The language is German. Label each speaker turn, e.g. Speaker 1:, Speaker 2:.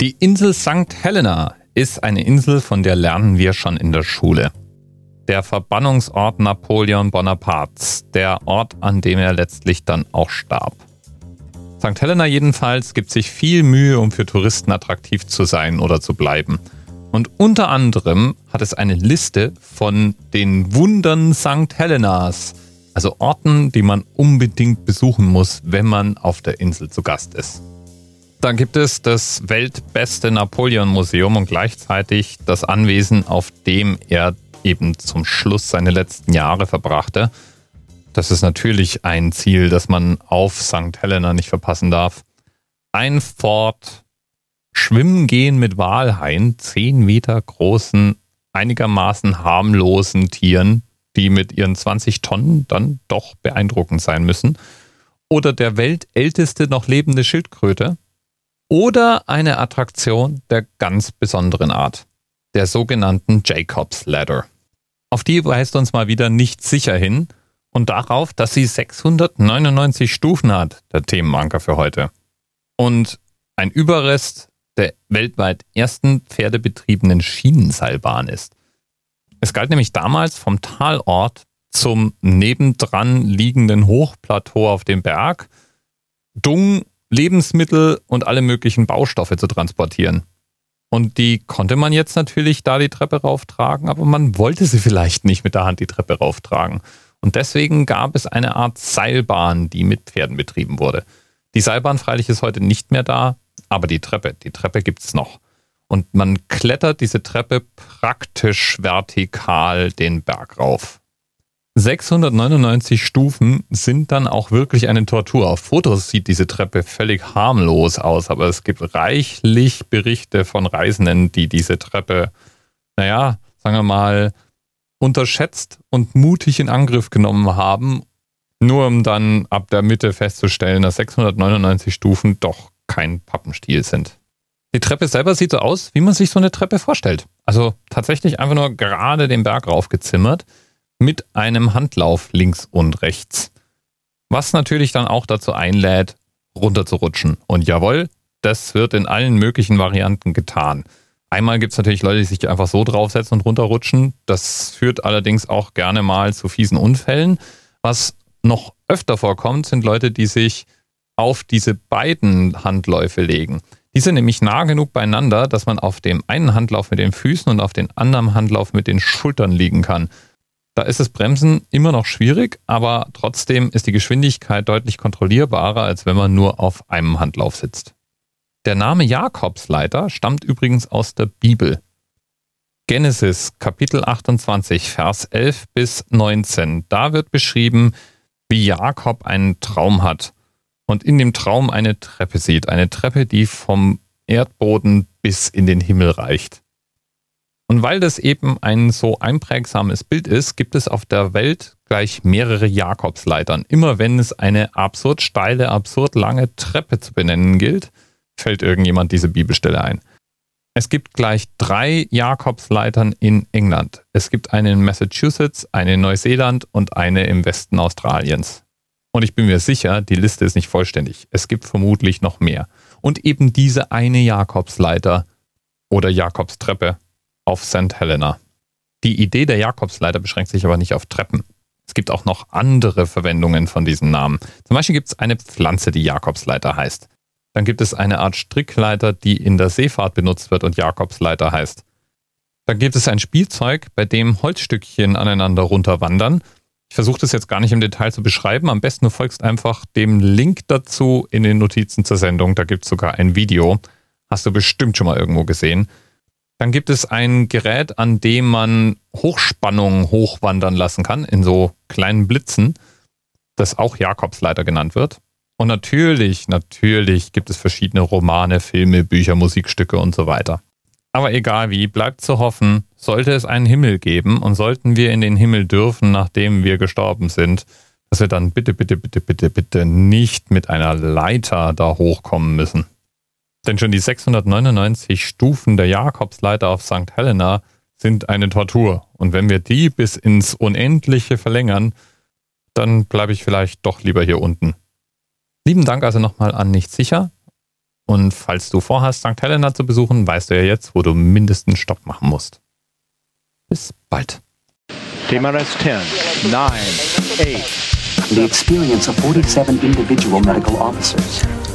Speaker 1: Die Insel St. Helena ist eine Insel, von der lernen wir schon in der Schule. Der Verbannungsort Napoleon Bonapartes, der Ort, an dem er letztlich dann auch starb. St. Helena jedenfalls gibt sich viel Mühe, um für Touristen attraktiv zu sein oder zu bleiben. Und unter anderem hat es eine Liste von den Wundern St. Helenas, also Orten, die man unbedingt besuchen muss, wenn man auf der Insel zu Gast ist. Dann gibt es das weltbeste Napoleon-Museum und gleichzeitig das Anwesen, auf dem er eben zum Schluss seine letzten Jahre verbrachte. Das ist natürlich ein Ziel, das man auf St. Helena nicht verpassen darf. Ein Fort, Schwimmen gehen mit Walhaien, 10 Meter großen, einigermaßen harmlosen Tieren, die mit ihren 20 Tonnen dann doch beeindruckend sein müssen. Oder der weltälteste noch lebende Schildkröte, oder eine Attraktion der ganz besonderen Art, der sogenannten Jacob's Ladder. Auf die weist uns mal wieder nicht sicher hin und darauf, dass sie 699 Stufen hat, der Themenanker für heute. Und ein Überrest der weltweit ersten pferdebetriebenen Schienenseilbahn ist. Es galt nämlich damals vom Talort zum nebendran liegenden Hochplateau auf dem Berg Dung Lebensmittel und alle möglichen Baustoffe zu transportieren. Und die konnte man jetzt natürlich da die Treppe rauftragen, aber man wollte sie vielleicht nicht mit der Hand die Treppe rauftragen. Und deswegen gab es eine Art Seilbahn, die mit Pferden betrieben wurde. Die Seilbahn freilich ist heute nicht mehr da, aber die Treppe, die Treppe gibt's noch. Und man klettert diese Treppe praktisch vertikal den Berg rauf. 699 Stufen sind dann auch wirklich eine Tortur. Auf Fotos sieht diese Treppe völlig harmlos aus, aber es gibt reichlich Berichte von Reisenden, die diese Treppe, naja, sagen wir mal, unterschätzt und mutig in Angriff genommen haben, nur um dann ab der Mitte festzustellen, dass 699 Stufen doch kein Pappenstiel sind. Die Treppe selber sieht so aus, wie man sich so eine Treppe vorstellt. Also tatsächlich einfach nur gerade den Berg raufgezimmert mit einem Handlauf links und rechts. Was natürlich dann auch dazu einlädt, runterzurutschen. Und jawohl, das wird in allen möglichen Varianten getan. Einmal gibt es natürlich Leute, die sich einfach so draufsetzen und runterrutschen. Das führt allerdings auch gerne mal zu fiesen Unfällen. Was noch öfter vorkommt, sind Leute, die sich auf diese beiden Handläufe legen. Die sind nämlich nah genug beieinander, dass man auf dem einen Handlauf mit den Füßen und auf dem anderen Handlauf mit den Schultern liegen kann. Da ist das Bremsen immer noch schwierig, aber trotzdem ist die Geschwindigkeit deutlich kontrollierbarer, als wenn man nur auf einem Handlauf sitzt. Der Name Jakobsleiter stammt übrigens aus der Bibel. Genesis Kapitel 28, Vers 11 bis 19. Da wird beschrieben, wie Jakob einen Traum hat und in dem Traum eine Treppe sieht. Eine Treppe, die vom Erdboden bis in den Himmel reicht. Und weil das eben ein so einprägsames Bild ist, gibt es auf der Welt gleich mehrere Jakobsleitern. Immer wenn es eine absurd steile, absurd lange Treppe zu benennen gilt, fällt irgendjemand diese Bibelstelle ein. Es gibt gleich drei Jakobsleitern in England. Es gibt eine in Massachusetts, eine in Neuseeland und eine im Westen Australiens. Und ich bin mir sicher, die Liste ist nicht vollständig. Es gibt vermutlich noch mehr. Und eben diese eine Jakobsleiter oder Jakobstreppe auf St. Helena. Die Idee der Jakobsleiter beschränkt sich aber nicht auf Treppen. Es gibt auch noch andere Verwendungen von diesem Namen. Zum Beispiel gibt es eine Pflanze, die Jakobsleiter heißt. Dann gibt es eine Art Strickleiter, die in der Seefahrt benutzt wird und Jakobsleiter heißt. Dann gibt es ein Spielzeug, bei dem Holzstückchen aneinander runterwandern. Ich versuche das jetzt gar nicht im Detail zu beschreiben. Am besten du folgst einfach dem Link dazu in den Notizen zur Sendung. Da gibt es sogar ein Video. Hast du bestimmt schon mal irgendwo gesehen. Dann gibt es ein Gerät, an dem man Hochspannung hochwandern lassen kann, in so kleinen Blitzen, das auch Jakobsleiter genannt wird. Und natürlich, natürlich gibt es verschiedene Romane, Filme, Bücher, Musikstücke und so weiter. Aber egal wie, bleibt zu hoffen, sollte es einen Himmel geben und sollten wir in den Himmel dürfen, nachdem wir gestorben sind, dass wir dann bitte, bitte, bitte, bitte, bitte nicht mit einer Leiter da hochkommen müssen. Denn schon die 699 Stufen der Jakobsleiter auf St. Helena sind eine Tortur. Und wenn wir die bis ins Unendliche verlängern, dann bleibe ich vielleicht doch lieber hier unten. Lieben Dank also nochmal an Nicht Sicher. Und falls du vorhast, St. Helena zu besuchen, weißt du ja jetzt, wo du mindestens Stopp machen musst. Bis bald.
Speaker 2: TMRS 10, 9, 8.
Speaker 3: The experience of 47 individual medical officers.